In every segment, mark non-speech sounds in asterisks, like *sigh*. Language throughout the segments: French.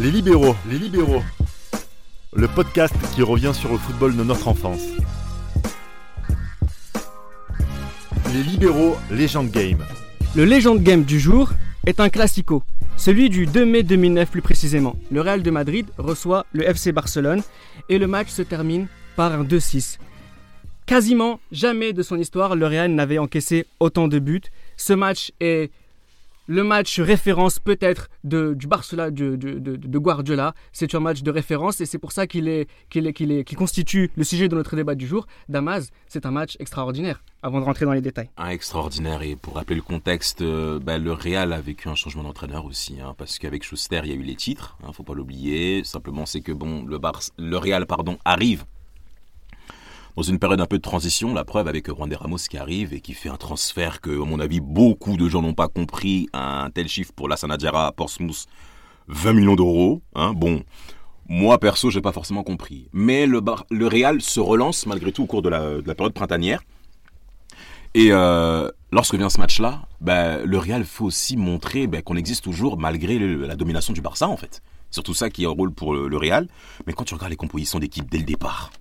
Les libéraux, les libéraux. Le podcast qui revient sur le football de notre enfance. Les libéraux, Legend Game. Le Legend Game du jour est un classico, celui du 2 mai 2009 plus précisément. Le Real de Madrid reçoit le FC Barcelone et le match se termine par un 2-6. Quasiment jamais de son histoire, le Real n'avait encaissé autant de buts. Ce match est le match référence peut-être de, du Barcelone de, Guardiola. C'est un match de référence et c'est pour ça qu'il est, constitue le sujet de notre débat du jour. Damas, c'est un match extraordinaire. Avant de rentrer dans les détails. Extraordinaire et pour rappeler le contexte, euh, bah, le Real a vécu un changement d'entraîneur aussi, hein, parce qu'avec Schuster il y a eu les titres, hein, faut pas l'oublier. Simplement c'est que bon le Real pardon arrive dans une période un peu de transition, la preuve avec Juan de Ramos qui arrive et qui fait un transfert que, à mon avis, beaucoup de gens n'ont pas compris, un tel chiffre pour la Sanadjara à Portsmouth, 20 millions d'euros. Hein, bon, moi perso, j'ai pas forcément compris. Mais le, le Real se relance malgré tout au cours de la, période printanière. Et euh, lorsque vient ce match-là, ben, le Real faut aussi montrer ben, qu'on existe toujours malgré la domination du Barça en fait. Surtout ça qui est un rôle pour le Real. Mais quand tu regardes les compositions d'équipe dès le départ,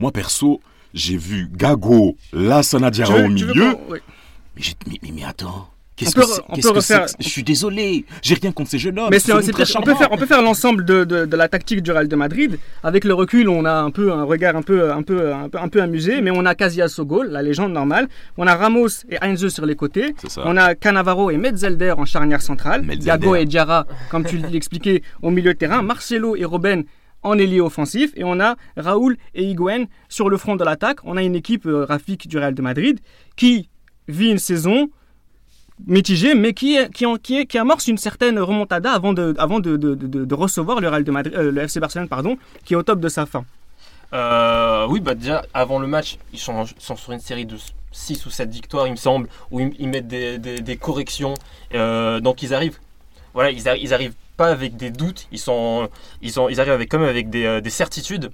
moi perso, j'ai vu Gago, Lassana Diarra au milieu. mais, mais, mais, attends. Qu'est-ce que c'est Je suis désolé, j'ai rien contre ces jeunes hommes. Mais c'est, on, peut faire, on peut faire l'ensemble de, de, la tactique du Real de Madrid. Avec le recul, on a un peu un regard un peu, un peu, un peu, un peu amusé, mais on a Casillas au goal, la légende normale. On a Ramos et Heinze sur les côtés. On a Canavaro et Metzelder en charnière centrale. Gago et Diarra, comme tu *laughs* l'expliquais, au milieu de terrain. Marcelo et Robben en ailier offensif et on a Raoul et Higuain sur le front de l'attaque. On a une équipe euh, Rafik du Real de Madrid qui vit une saison mitigée mais qui, qui, qui, qui amorce une certaine remontada avant de, avant de, de, recevoir le, Real de Madrid, euh, le FC Barcelone pardon, qui est au top de sa fin. Euh, oui, bah déjà avant le match, ils sont, sont, sur une série de 6 ou 7 victoires, il me semble, où ils, mettent des, corrections. donc ils arrivent, voilà, ils arrivent pas avec des doutes, ils, sont, ils, sont, ils arrivent avec, quand même avec des, euh, des certitudes.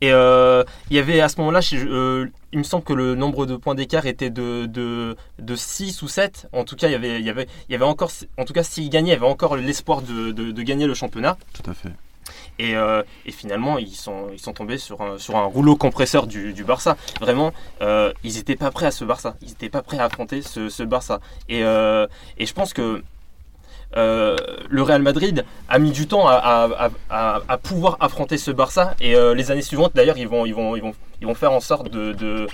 Et euh, il y avait à ce moment-là, euh, il me semble que le nombre de points d'écart était de, de, de, 6 ou 7. En tout cas, il y avait, il y avait, il y avait encore, en tout cas, s'ils gagnaient, il y avait encore l'espoir de, de, gagner le championnat. Tout à fait. Et, et, finalement, ils sont, ils sont tombés sur un, sur un rouleau compresseur du, du Barça. Vraiment, ils n'étaient pas prêts à ce Barça. Ils n'étaient pas prêts à affronter ce, ce Barça. Et, et je pense que euh, le Real Madrid a mis du temps à, pouvoir affronter ce Barça et euh, les années suivantes d'ailleurs ils vont, ils vont faire en sorte de, de,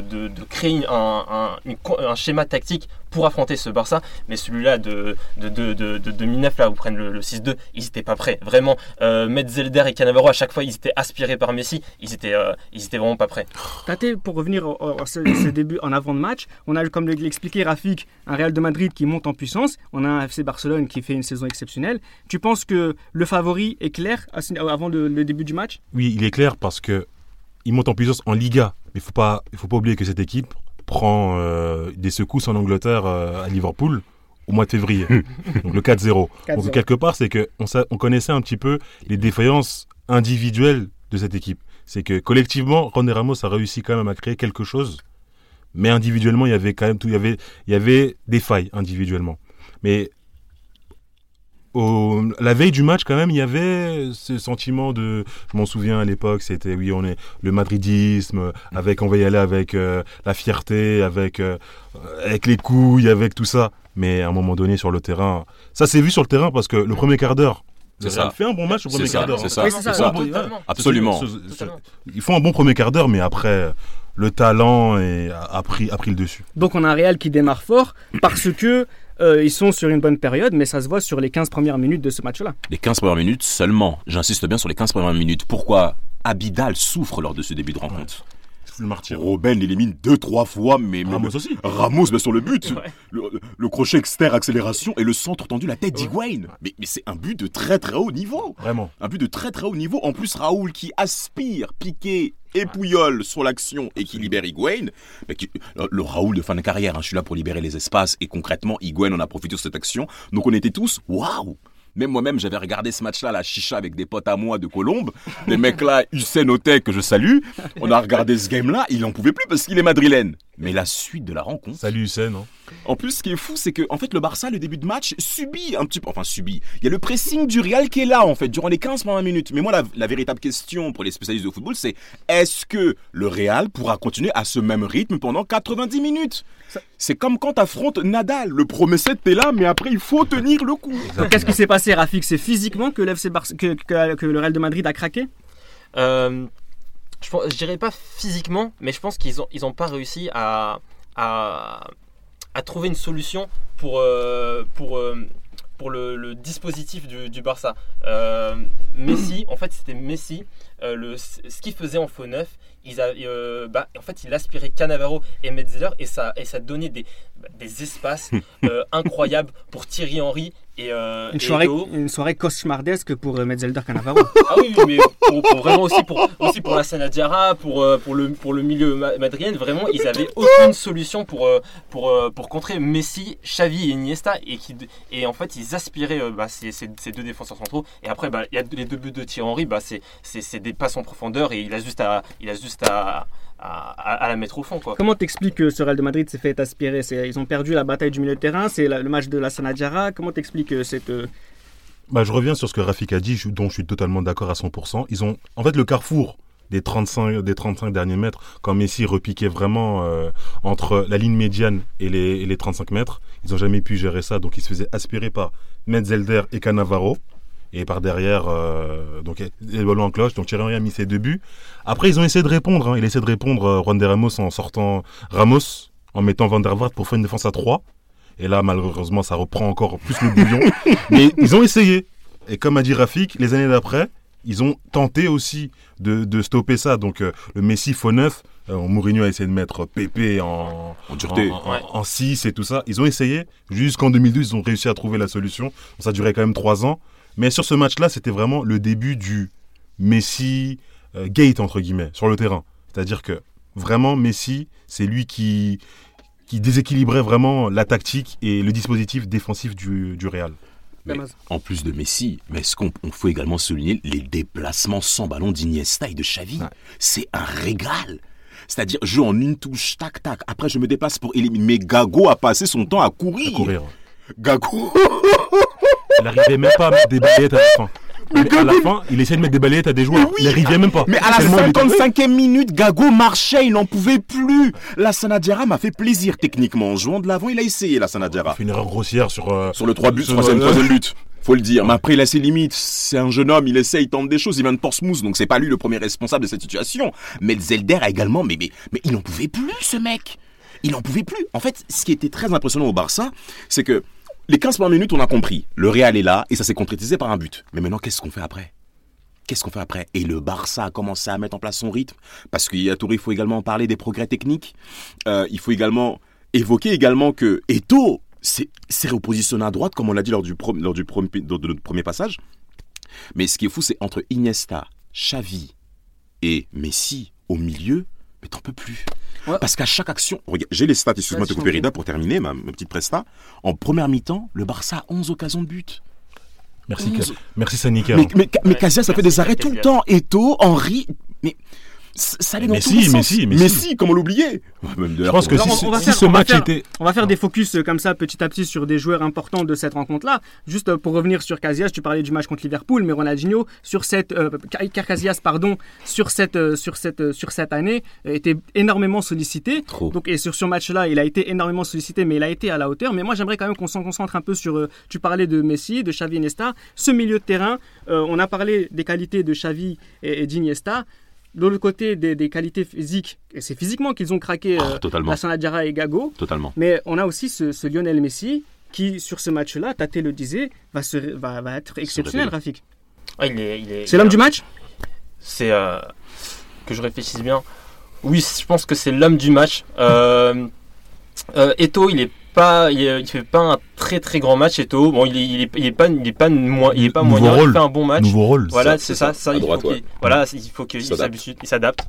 de, créer un, un, schéma tactique pour affronter ce Barça. Mais celui-là de, de, de, 2009 là où prennent le, 6-2 ils n'étaient pas prêts. Vraiment euh, Metzelder et Cannavaro à chaque fois ils étaient aspirés par Messi. Ils étaient, ils étaient vraiment pas prêts. Tate pour revenir à ce, début en avant de match on a comme l'expliquait Rafik un Real de Madrid qui monte en puissance. On a un FC Barcelone qui fait une saison exceptionnelle. Tu penses que le favori est clair avant le, début du match? Oui, il est clair parce que il monte en puissance en Liga. Mais il faut pas, il faut pas oublier que cette équipe prend euh, des secousses en Angleterre euh, à Liverpool au mois de février. Donc le 4-0. *laughs* Donc quelque part, c'est que on, connaissait un petit peu les défaillances individuelles de cette équipe. C'est que collectivement, Ronde Ramos a réussi quand même à créer quelque chose, mais individuellement, il y avait quand même tout, il y avait, il y avait des failles individuellement. Mais la veille du match, quand même, il y avait ce sentiment de. Je m'en souviens à l'époque, c'était oui, on est le madridisme, avec on va y aller avec euh, la fierté, avec euh, avec les couilles, avec tout ça. Mais à un moment donné, sur le terrain, ça s'est vu sur le terrain parce que le premier quart d'heure, c'est ça. fait un bon match au premier quart d'heure. C'est ça, c'est ça. Absolument. Ils font un bon premier quart d'heure, mais après, le talent a, pris, a pris le dessus. Donc on a un Real qui démarre fort parce que euh, ils sont sur une bonne période, mais ça se voit sur les 15 premières minutes de ce match-là. Les 15 premières minutes seulement. J'insiste bien sur les 15 premières minutes. Pourquoi Abidal souffre lors de ce début de rencontre? Le Robben l'élimine deux, trois fois, mais. Ramos aussi. Ramos, mais sur le but. Le, crochet externe, accélération et le centre tendu, la tête d'Higuain. Mais, mais c'est un but de très très haut niveau. Vraiment. Un but de très très haut niveau. En plus, Raoul qui aspire, piqué et Pouillol sur l'action et qui libère Higuain. le Raoul de fin de carrière, hein, je suis là pour libérer les espaces et concrètement, Higuain en a profité de cette action. Donc on était tous, waouh même moi-même, j'avais regardé ce match-là, la chicha avec des potes à moi de Colombe. Des mecs là, Hussein Otek, que je salue. On a regardé ce game-là, il en pouvait plus parce qu'il est madrilène. Mais la suite de la rencontre. Salut Hussein. hein. En plus, ce qui est fou, c'est que en fait, le Barça, le début de match, subit un petit peu. Enfin, subit. Il y a le pressing du Real qui est là, en fait, durant les 15 premières minutes. Mais moi, la, la véritable question pour les spécialistes de football, c'est est-ce que le Real pourra continuer à ce même rythme pendant 90 minutes? C'est comme quand t'affrontes Nadal. Le premier set, t'es là, mais après, il faut tenir le coup. Qu'est-ce qui s'est passé, Rafik? C'est physiquement que, l'FC Barce- que, que- que le Real de Madrid a craqué? Euh, je, pense- je dirais pas physiquement, mais je pense qu'ils ont, ils ont pas réussi à, à, à trouver une solution pour, euh, pour, euh, pour le, le dispositif du, du Barça. Euh, Messi, *clears throat* en fait, c'était Messi. le, ce qu'il faisait en faux neuf, ils a- bah, en fait, il aspirait Cannavaro et Metzeler et ça, et ça donnait des, des espaces *laughs* incroyables pour Thierry Henry et, euh, Une soirée, une soirée cauchemardesque pour euh, Metzelder Cannavaro. *laughs* Ah oui, mais pour, pour vraiment aussi pour, aussi pour la Sanadiara, pour, euh, pour, le, pour le milieu ma- madrilène, vraiment, ils avaient aucune solution pour, euh, pour, pour contrer Messi, Xavi et Iniesta. Et, qui, et en fait, ils aspiraient bah, ces, ces- ces deux défenseurs centraux. Et après, bah, il y a les deux buts de Thierry Henry, bah, c'est des passes en profondeur et il a juste à, il a juste à, à, la mettre au fond. Quoi. Comment t'expliques que ce Real de Madrid s'est fait aspirer? Ils ont perdu la bataille du milieu de terrain, c'est le match de la Sanadjara. Comment t'expliques euh, cette. euh, Bah, je reviens sur ce que Rafik a dit, dont je suis totalement d'accord à 100%. Ils ont, en fait, le carrefour des 35, des 35 derniers mètres, quand Messi repiquait vraiment euh, entre la ligne médiane et les, et les 35 mètres, ils n'ont jamais pu gérer ça. Donc, ils se faisaient aspirer par Metzelder et Cannavaro. Et par derrière, euh, donc les ballons en cloche. Donc Thierry Henry a mis ses deux buts. Après, ils ont essayé de répondre. hein. Il a essayé de répondre, euh, Juan de Ramos, en sortant Ramos, en mettant Van der Vaart pour faire une défense à 3. Et là, malheureusement, ça reprend encore plus le bouillon. *laughs* Mais ils ont essayé. Et comme a dit Rafik, les années d'après, ils ont tenté aussi de, de stopper ça. Donc euh, le Messi faux neuf, euh, Mourinho a essayé de mettre Pépé en, En dureté. en, 6 et tout ça. Ils ont essayé. Jusqu'en 2012, ils ont réussi à trouver la solution. Ça duré quand même 3 ans. Mais sur ce match-là, c'était vraiment le début du Messi euh, gate, entre guillemets, sur le terrain. C'est-à-dire que vraiment, Messi, c'est lui qui, qui déséquilibrait vraiment la tactique et le dispositif défensif du, du Real. Mais en plus de Messi, mais est-ce qu'on on faut également souligner les déplacements sans ballon d'Iniesta et de Xavi? Ouais. C'est un régal. C'est-à-dire, je joue en une touche, tac, tac. Après, je me déplace pour éliminer. Mais Gago a passé son temps à courir. À courir. Gago. *laughs* Il n'arrivait même pas à mettre des balayettes à la fin. Mais à la fin, il essayait de mettre des balayettes à des joueurs. oui. Il n'arrivait même pas. Mais à la Tellement il était- 55e minute, Gago marchait, il n'en pouvait plus. La Sanadiara m'a fait plaisir techniquement. En jouant de l'avant, il a essayé la Il Sanadiara. fait une erreur grossière sur. euh, Sur le 3 buts, sur- troisième, euh, troisième but. *laughs* Faut le dire. Mais après, il a ses limites. C'est un jeune homme, il essaie, il tente des choses. Il vient de Portsmouth, donc c'est pas lui le premier responsable de cette situation. Mais Zelder a également, mais, mais, mais il n'en pouvait plus, ce mec. Il n'en pouvait plus. En fait, ce qui était très impressionnant au Barça, c'est que les 15 premières minutes, on a compris. Le Real est là et ça s'est concrétisé par un but. Mais maintenant, qu'est-ce qu'on fait après? Qu'est-ce qu'on fait après? Et le Barça a commencé à mettre en place son rythme. Parce qu'il y a Touré, il faut également parler des progrès techniques. Euh, il faut également évoquer également que Eto s'est repositionné à droite, comme on l'a dit lors du, lors du de notre premier passage. Mais ce qui est fou, c'est entre Iniesta, Xavi et Messi au milieu, mais t'en peux plus. Ouais. Parce qu'à chaque action, regarde, j'ai les stats, excuse-moi de te Vas-y, couper je t'en Rida pour terminer ma, ma petite presta. En première mi-temps, le Barça a 11 occasions de but. Merci, 11. merci Sanika. Mais, mais, mais Ouais, Casillas, ça fait des arrêts tout le temps. Eto, Henri, mais ça allait dans Messi, tous les sens. Messi, Messi. Messi, comment l'oublier Je pense que si, on- on va si faire- ce on va match faire- était. On va faire des focus euh, comme ça petit à petit sur des joueurs importants de cette rencontre-là. Juste euh, pour revenir sur Casillas, tu parlais du match contre Liverpool, mais Ronaldinho sur cette euh, Casillas pardon sur cette euh, sur cette euh, sur cette année était énormément sollicité. Trop. Donc et sur ce match-là, il a été énormément sollicité, mais il a été à la hauteur. Mais moi, j'aimerais quand même qu'on s'en concentre un peu sur. euh, tu parlais de Messi, de Xavi, Iniesta, ce milieu de terrain. euh, on a parlé des qualités de Xavi et, et d'Iniesta. De l'autre côté, des, des qualités physiques, et c'est physiquement qu'ils ont craqué Oh, totalement. et Gago. Totalement. Mais on a aussi ce, ce Lionel Messi qui, sur ce match-là, Tate le disait, va, se, va, va être exceptionnel. Rafik. Il est, il est- C'est l'homme du match? C'est euh, que je réfléchisse bien. Oui, je pense que c'est l'homme du match. Euh, euh, Eto, il est pas, il, est- il fait pas un très très grand match. Eto, bon, il est, il est, il est pas, il est pas, moins- il est pas moyen. rôle. Il fait un bon match. Nouveau rôle. Voilà, c'est ça, ça, il droite, faut ouais. voilà, il faut qu'il S'adapte.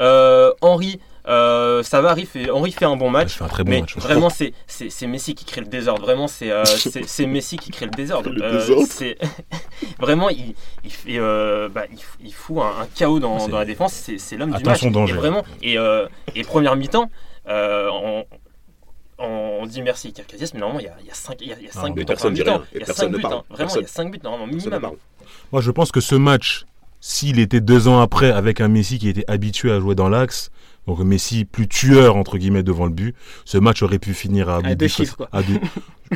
Euh, Henri, euh, ça va, Henri fait, Henri fait un bon Il match. fait un très bon mais match. vraiment, c'est Messi qui crée le désordre. Vraiment, c'est euh, *laughs* c'est Messi qui crée le désordre. Le Euh, désordre. c'est *laughs* vraiment, il il fait, euh, bah, il, fout un, un chaos dans, la défense. C'est c'est l'homme du match. Attention, danger. Et vraiment, et, euh, et première mi-temps. euh, on, on dit merci à Casillas, mais normalement, il y a, il y a 5 il y a, il y a cinq buts. en personne dit rien, Il y a personne 5 ne buts, parle. hein. Vraiment, il y a 5 buts, normalement, minimum. Moi, je pense que ce match, s'il était deux ans après avec un Messi qui était habitué à jouer dans l'axe, donc Messi plus tueur entre guillemets devant le but, ce match aurait pu finir à, huit deux chiffres, quoi. à deux-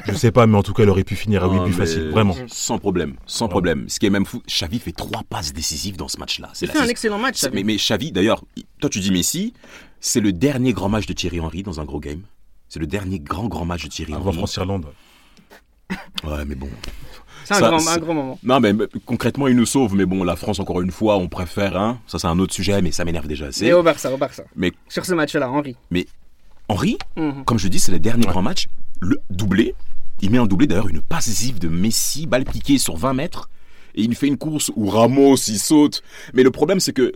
je sais pas, mais en tout cas, il aurait pu finir à 8 Non, buts facile, vraiment. Sans problème, sans problème. Ce qui est même fou, Xavi fait trois passes décisives dans ce match-là. C'est un excellent match. Mais, mais Xavi, d'ailleurs, il- toi tu dis Messi, c'est le dernier grand match de Thierry Henry dans un gros game. C'est le dernier grand grand match de Thierry Avant Henry. France-Irlande. Ouais, mais bon. C'est un, un grand moment. Non, mais mais concrètement, il nous sauve. Mais bon, la France, encore une fois, on préfère. Hein, ça, c'est un autre sujet, mais ça m'énerve déjà assez. Et au Barça, au Barça. Mais Sur ce match-là, Henri. Henry, Mhm. comme je dis, c'est le dernier grand match. Le doublé, il met un doublé d'ailleurs, une passe décisive de Messi, balle piquée sur 20 mètres. Et il fait une course où Ramos, il saute. Mais le problème, c'est que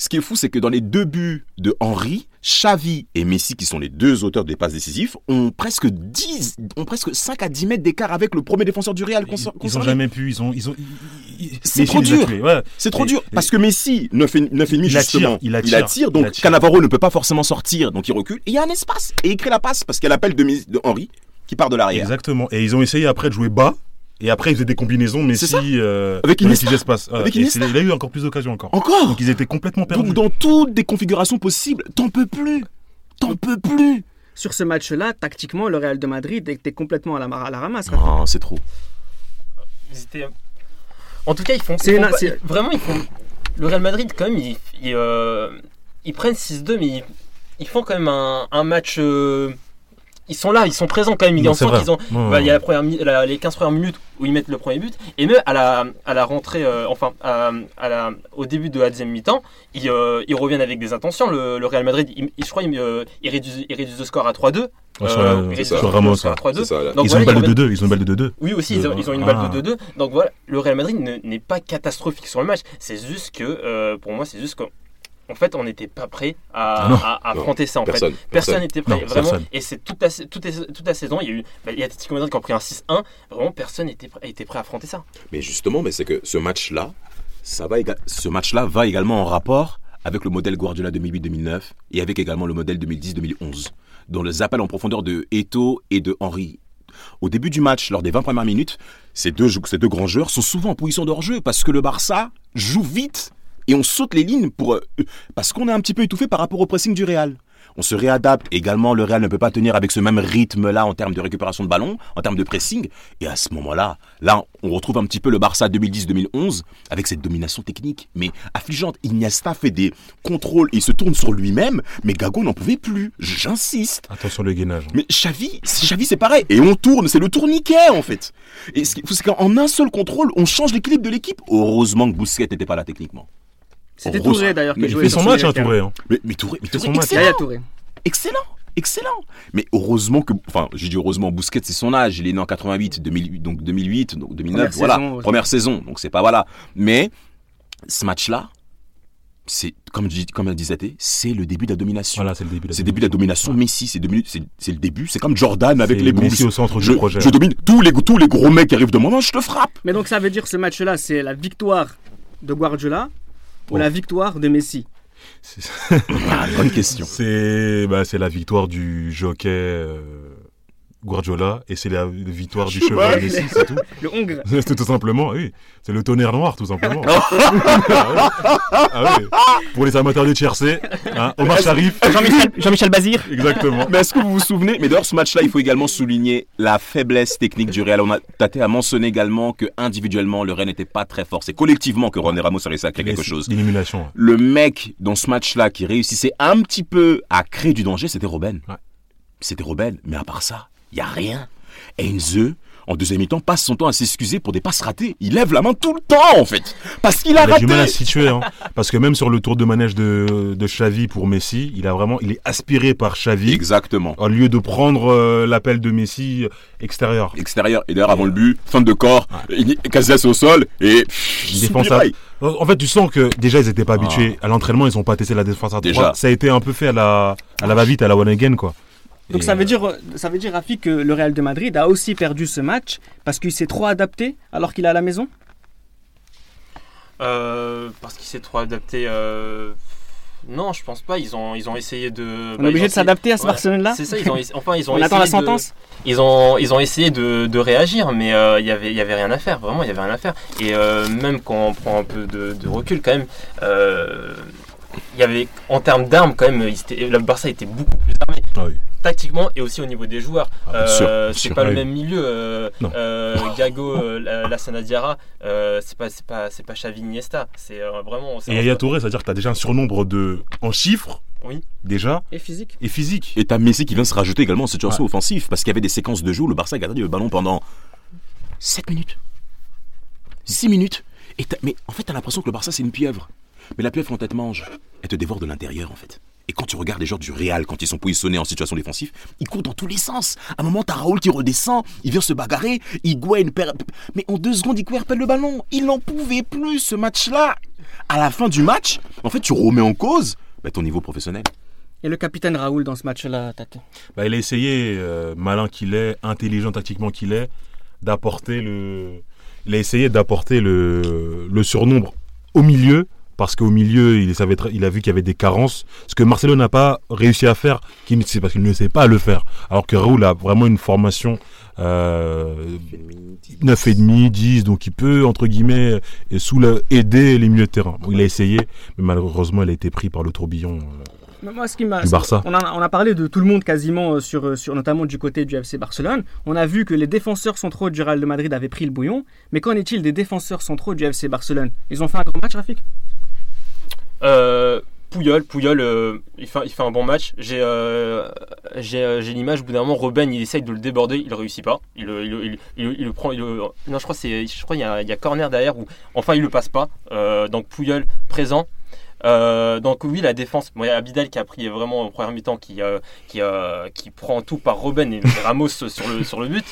ce qui est fou, c'est que dans les deux buts de Henry, Xavi et Messi, qui sont les deux auteurs des passes décisives, ont presque 10, ont presque 5 à 10 mètres d'écart avec le premier défenseur du Real Ils, ils ont jamais pu, ils ont, ils C'est trop dur. ouais. C'est trop Et- dur parce que Messi 9 et, 9 et demi Il attire, justement, il attire, donc il attire. Cannavaro ne peut pas forcément sortir donc il recule et il y a un espace et il crée la passe parce qu'il y a l'appel de, de Henry qui part de l'arrière. Exactement. Et ils ont essayé après de jouer bas. Et après, ils faisaient des combinaisons, Messi. Ça. euh, Avec les Iniesta. espaces. Ouais. Avec Iniesta. il a eu encore plus d'occasions encore. Encore Donc ils étaient complètement perdus. Donc dans toutes des configurations possibles, t'en peux plus. T'en peux plus. Sur ce match-là, tactiquement, le Real de Madrid était complètement à la, à la ramasse. Non, c'est trop. Ils étaient- En tout cas, ils font. C'est ils font pas- Vraiment, ils font. Le Real Madrid, quand même, ils, ils, euh, ils prennent 6-2, mais ils, ils font quand même un, un match. Ils sont là, ils sont présents quand même. Qu'ils ont. Bah, Il y a ouais. la première, mi- la- les 15 premières minutes où ils mettent le premier but, et même à la, à la rentrée, euh, enfin, à, à la, au début de la deuxième mi-temps, ils, euh, ils reviennent avec des intentions. Le, le Real Madrid, il, je crois, il, euh, il réduit, il réduit le score à 3-2. Ouais, sur Euh, la- il réduit sur le Ramos, score à ouais. 3-2. ça, là. Donc Ils ont une balle ils de 2. Ils ont une balle de 2. oui, aussi, ils ont, ils ont une Ah. balle de 2-2. Donc voilà, le Real Madrid ne- n'est pas catastrophique sur le match. C'est juste que, euh, pour moi, c'est juste qu'en en fait, on n'était pas prêt à, Ah non. à- à affronter ça. En fait. Personne. Personne n'était prêt, Non, vraiment. personne. Et c'est toute la, toute, la, toute la saison, il y a eu bah, il y a Atletico Madrid qui ont pris un 6-1. Vraiment, personne n'était prêt, était prêt à affronter ça. Mais justement, mais c'est que ce match-là, ça va éga- ce match-là va également en rapport avec le modèle Guardiola 2008-2009 et avec également le modèle 2010-2011, dont les appels en profondeur de Eto et de Henry. Au début du match, lors des 20 premières minutes, ces deux, ces deux grands joueurs sont souvent en position de hors-jeu parce que le Barça joue vite et on saute les lignes pour, euh, parce qu'on est un petit peu étouffé par rapport au pressing du Real. On se réadapte. Également, le Real ne peut pas tenir avec ce même rythme-là en termes de récupération de ballon, en termes de pressing. Et à ce moment-là, là, on retrouve un petit peu le Barça 2010-2011 avec cette domination technique, mais affligeante. Iniesta fait des contrôles et il se tourne sur lui-même, mais Gago n'en pouvait plus. J'insiste. Attention le gainage. Mais Xavi, c'est- Xavi c'est pareil. Et on tourne, c'est le tourniquet en fait. Et c'est qu'en un seul contrôle, on change l'équilibre de l'équipe. Heureusement que Bousquet n'était pas là techniquement. C'était Touré d'ailleurs qui Mais Il jouait fait son match, hein. Touré. hein. Mais, mais Touré, mais C'est Touré, son match. excellent. Yaya Touré. Excellent, excellent. Mais heureusement que, enfin, j'ai dit heureusement, Bousquet c'est son âge, il est né en 88, 2008, donc 2008, donc 2009, Première voilà, saison première saison, donc c'est pas voilà. Mais ce match-là, c'est comme je comme elle disait, c'est le début de la domination. Voilà, c'est le début. de la C'est le début de la domination. Messi, c'est le début. C'est comme Jordan avec les Bulls. Messi au centre Je, du projet. je domine tous les tous les gros mecs qui arrivent de moi, je te frappe. Mais donc ça veut dire ce match-là, c'est la victoire de Guardiola ou Oh. la victoire de Messi C'est- Ah, bonne question. C'est bah, c'est la victoire du jockey euh, Guardiola et c'est la victoire du *laughs* cheval Messi, c'est tout. Le Hongre. *laughs* C'est tout simplement, oui. C'est le tonnerre noir, tout simplement. *laughs* ah, oui. Ah oui. Pour les amateurs de Chelsea, hein, Omar Sharif, Jean-Michel Jean Bazir. exactement. Mais est-ce que vous vous souvenez Mais d'ailleurs, ce match-là, il faut également souligner la faiblesse technique du Real. On a tâté à mentionner également que individuellement, le Real n'était pas très fort. C'est collectivement que René Ramos a réussi à créer quelque chose. L'élimination. Le mec dans ce match-là qui réussissait un petit peu à créer du danger, c'était Robben. Ouais. C'était Robben. Mais à part ça, il y a rien. Enze, en deuxième mi-temps, passe son temps à s'excuser pour des passes ratées. Il lève la main tout le temps, en fait. Parce qu'il a Il a raté. du mal à se situer, hein, parce que même sur le tour de manège de, de Xavi pour Messi, il a vraiment, il est aspiré par Xavi Exactement. au lieu de prendre euh, l'appel de Messi euh, extérieur. Extérieur. Et d'ailleurs, avant le but, fin de corps, il- Casillas au sol et Une défense soupirail. En fait, tu sens que déjà ils n'étaient pas habitués à l'entraînement, ils ont pas testé la défense à Déjà. 3. Ça a été un peu fait à la à la va-vite, à la one again quoi. Donc Et, ça veut euh, dire, ça veut dire Rafi que le Real de Madrid a aussi perdu ce match parce qu'il s'est trop adapté alors qu'il est à la maison? Euh, parce qu'il s'est trop adapté. euh, Non, je pense pas. Ils ont, ils ont essayé de. On bah, est ils obligé de s'adapter à ce Ouais. Barcelone-là C'est ça, ils ont, enfin, ils *laughs* ont On essayé attend la de- sentence ils ont, ils ont essayé de, de réagir, mais euh, il y avait, y avait rien à faire. Vraiment, il y avait rien à faire. Et euh, même quand on prend un peu de, de recul, quand même, euh, il y avait, en termes d'armes, quand même, le Barça était beaucoup plus armé. Ah oui. Tactiquement et aussi au niveau des joueurs. Ah, Euh, c'est pas le même milieu. Euh, euh, *laughs* Gago, euh, la, Lassana Diarra, euh, c'est pas, c'est pas, c'est pas Xavi Iniesta. C'est euh, vraiment. Et Yaya Touré, c'est-à-dire que tu as déjà un surnombre de, en chiffres, Oui. déjà, Et physique et physique. Et t'as Messi qui vient se rajouter également en situation offensive parce qu'il y avait des séquences de jeu où le Barça a gardé le ballon pendant 7 minutes, 6 minutes. Et mais en fait, t'as l'impression que le Barça c'est une pieuvre. Mais la pieuvre, quand elle te mange, elle te dévore de l'intérieur en fait. Et quand tu regardes les joueurs du Real, quand ils sont positionnés en situation défensive, ils courent dans tous les sens. À un moment, t'as Raoul qui redescend, il vient se bagarrer, Higuain perd... Mais en deux secondes, Higuain perd le ballon. Il n'en pouvait plus ce match-là. À la fin du match, en fait, tu remets en cause bah, ton niveau professionnel. Et le capitaine Raoul dans ce match-là, Tate Bah, il a essayé, euh, malin qu'il est, intelligent tactiquement qu'il est, d'apporter le. Il a essayé d'apporter le, le surnombre au milieu, parce qu'au milieu, il, savait il a vu qu'il y avait des carences. Ce que Marcelo n'a pas réussi à faire, c'est parce qu'il ne sait pas le faire. Alors que Raoul a vraiment une formation euh, 9,5, 10, donc il peut, entre guillemets, sous le- aider les milieux de terrain. Bon, il a essayé, mais malheureusement, il a été pris par le tourbillon. euh, Moi, ce qui m'a, Du Barça. On a, on a parlé de tout le monde quasiment, euh, sur, euh, sur, notamment du côté du FC Barcelone. On a vu que les défenseurs centraux du Real de Madrid avaient pris le bouillon. Mais qu'en est-il des défenseurs centraux du FC Barcelone? Ils ont fait un grand match, Rafik? Euh, Pouyol, Pouyol, euh, il, fait, un bon match. J'ai euh, euh, l'image, au bout d'un moment, Robben, il essaye de le déborder, il réussit pas. Il, le- prend. je crois je crois il y a, corner derrière où, enfin, il le passe pas. Donc Pouyol présent. Donc oui, la défense. Bon, il y a Abidal qui a pris vraiment en première mi-temps, qui prend tout par Robben et Ramos sur le sur le but.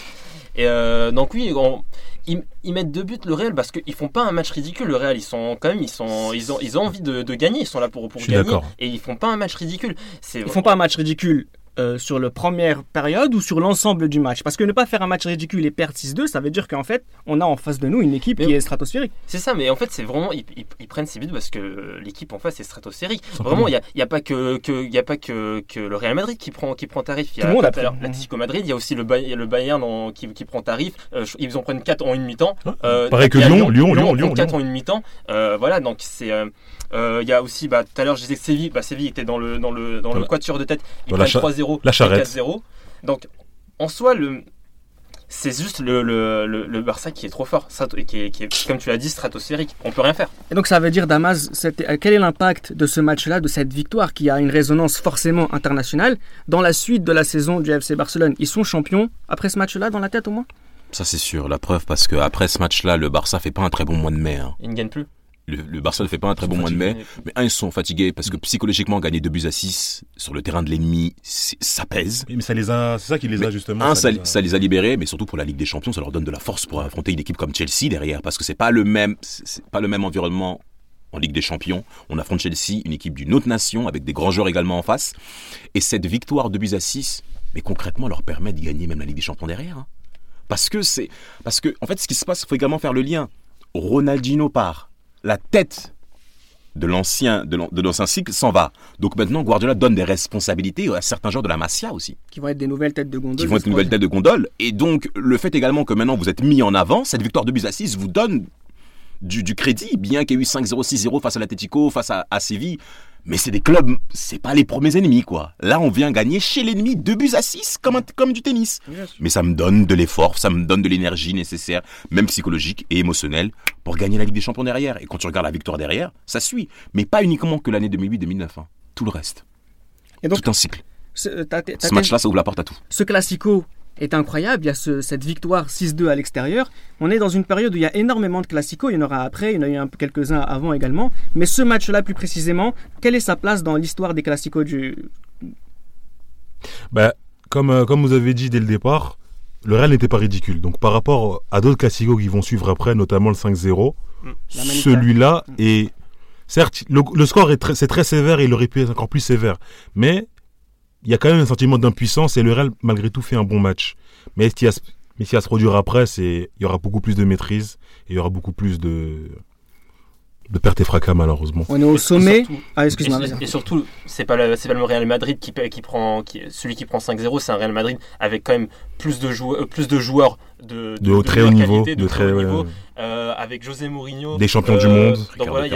Et donc oui, on- ils, ils mettent deux buts le Real parce qu'ils font pas un match ridicule. Le Real, ils sont quand même, ils sont, ils ont, ils ont envie de, de gagner. Ils sont là pour pour gagner et ils font pas un match ridicule. C'est Ils font pas un match ridicule euh, sur la première période ou sur l'ensemble du match? Parce que ne pas faire un match ridicule et perdre 6-2, ça veut dire qu'en fait, on a en face de nous une équipe Mais- qui est stratosphérique. C'est ça, mais en fait, c'est vraiment. Ils, ils- ils prennent ces buts parce que l'équipe en face est stratosphérique. Vraiment, il n'y a, y a pas, que, que, il y a pas que, que le Real Madrid qui prend, qui prend tarif. Il y Tout a le monde a tout à l'heure pris. l'Atlético Madrid, il y a aussi le, le Bayern en- qui, qui prend tarif. Euh, ils en prennent 4 en une mi-temps. Euh, Pareil que a Lyon, Lyon, Lyon, Lyon, 4 Lyon. en une mi-temps. Euh, voilà, donc c'est. Euh, Il y a aussi, bah, tout à l'heure, je disais que Séville, bah, Séville était dans le, dans le, dans le quatuor de tête. Ils prennent cha- 3-0, la et charrette. 4-0. Donc, en soi, le, c'est juste le, le, le, le Barça qui est trop fort, qui, est, qui est, comme tu l'as dit, stratosphérique. On peut rien faire. Et donc ça veut dire, Damas, euh, quel est l'impact de ce match-là, de cette victoire qui a une résonance forcément internationale dans la suite de la saison du FC Barcelone? Ils sont champions après ce match-là dans la tête au moins? Ça c'est sûr, la preuve parce que après ce match-là, le Barça fait pas un très bon mois de mai. hein. Ils ne gagnent plus. Le, le Barça ne fait pas un très bon mois de mai. Mais- un, ils sont fatigués parce que psychologiquement, gagner deux buts à 6 sur le terrain de l'ennemi, ça pèse. Mais ça les a, c'est ça qui les a justement. Un, ça, les a- ça les a libérés, mais surtout pour la Ligue des Champions, ça leur donne de la force pour affronter une équipe comme Chelsea derrière, parce que c'est pas le même, c'est pas le même environnement en Ligue des Champions. On affronte Chelsea, une équipe d'une autre nation, avec des grands joueurs également en face. Et cette victoire de buts à 6, mais concrètement, leur permet de gagner même la Ligue des Champions derrière. hein. Parce que c'est, parce que en fait, ce qui se passe, il faut également faire le lien. Ronaldinho part, la tête de l'ancien de l'an- de l'ancien cycle s'en va. Donc maintenant, Guardiola donne des responsabilités à certains joueurs de la Masia aussi Qui vont être des nouvelles têtes de gondole. qui vont être une nouvelle tête de gondole. Et donc, le fait également que maintenant vous êtes mis en avant, cette victoire de buts à 6 vous donne du, du crédit, bien qu'il y ait eu 5-0, 6-0 face à l'Atletico, face à, à Séville. Mais c'est des clubs, c'est pas les premiers ennemis, quoi. Là, on vient gagner chez l'ennemi deux buts à 6, comme, un- comme du tennis. Mais ça me donne de l'effort, ça me donne de l'énergie nécessaire, même psychologique et émotionnelle, pour gagner la Ligue des Champions derrière. Et quand tu regardes la victoire derrière, ça suit. Mais pas uniquement que l'année 2008-2009. hein. Tout le reste. Et donc, Tout un cycle. ce, euh, Ce match-là, ça ouvre la porte à tout. ce classico est incroyable. Il y a ce- cette victoire 6-2 à l'extérieur. On est dans une période où il y a énormément de classicos. Il y en aura après, il y en a eu un- quelques-uns avant également. Mais ce match-là, plus précisément, quelle est sa place dans l'histoire des classicos du... Bah, comme, euh, comme vous avez dit dès le départ, le Real n'était pas ridicule. Donc par rapport à d'autres classicos qui vont suivre après, notamment le 5-0, La Manica. celui-là est... Certes, le, le score est très, c'est très sévère et il aurait pu être encore plus sévère. Mais il y a quand même un sentiment d'impuissance et le Real, malgré tout, fait un bon match. Mais qui va, se- mais produire après, c'est il y aura beaucoup plus de maîtrise et il y aura beaucoup plus de... De perte et fracas, malheureusement. On est au sommet. surtout- Ah, excuse-moi, Et, et surtout, c'est pas, c'est pas le Real Madrid qui, prend, qui- celui qui prend 5-0, c'est un Real Madrid avec quand même plus de joueurs, euh, plus de joueurs de, De haut- très haut niveau. qualité, De très, haut ouais, niveau, euh, avec José Mourinho, Des champions du euh, monde. Donc voilà,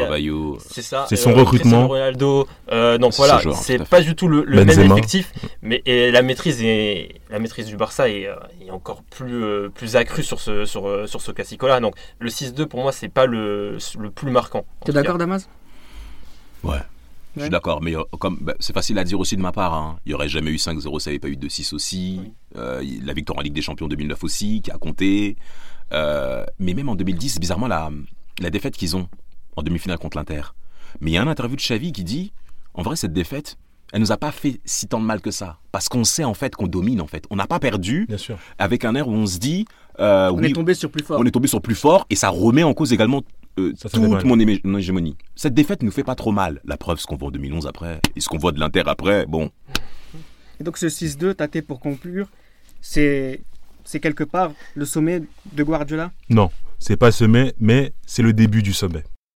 c'est ça. C'est son euh, recrutement. Ronaldo. euh, donc C'est voilà, ce c'est fait. pas du tout le, le même effectif, mais et la maîtrise est la maîtrise du Barça est, est encore plus plus accrue sur ce sur sur ce classico-là. Donc le 6-2 pour moi c'est pas le le plus marquant. T'es d'accord, Damas? Ouais. Je Ouais. suis d'accord, mais euh, comme bah, c'est facile à dire aussi de ma part. hein. Il y aurait jamais eu 5-0, ça n'avait pas eu 2-6 aussi. Oui. Euh, la victoire en Ligue des Champions 2009 aussi, qui a compté. Euh, mais même en 2010, bizarrement, la, la défaite qu'ils ont en demi-finale contre l'Inter. Mais il y a un interview de Xavi qui dit, en vrai, cette défaite, elle nous a pas fait si tant de mal que ça, parce qu'on sait en fait qu'on domine en fait. On n'a pas perdu Bien sûr. avec un air où on se dit, euh, On oui, est tombé sur plus fort. on est tombé sur plus fort et ça remet en cause également euh, toute mon, hégémonie. Cette défaite nous fait pas trop mal. La preuve, ce qu'on voit en 2011 après et ce qu'on voit de l'Inter après, bon, Et donc ce 6-2, Tate, pour conclure, c'est c'est quelque part le sommet de Guardiola? Non, c'est pas sommet, mais c'est le début du sommet.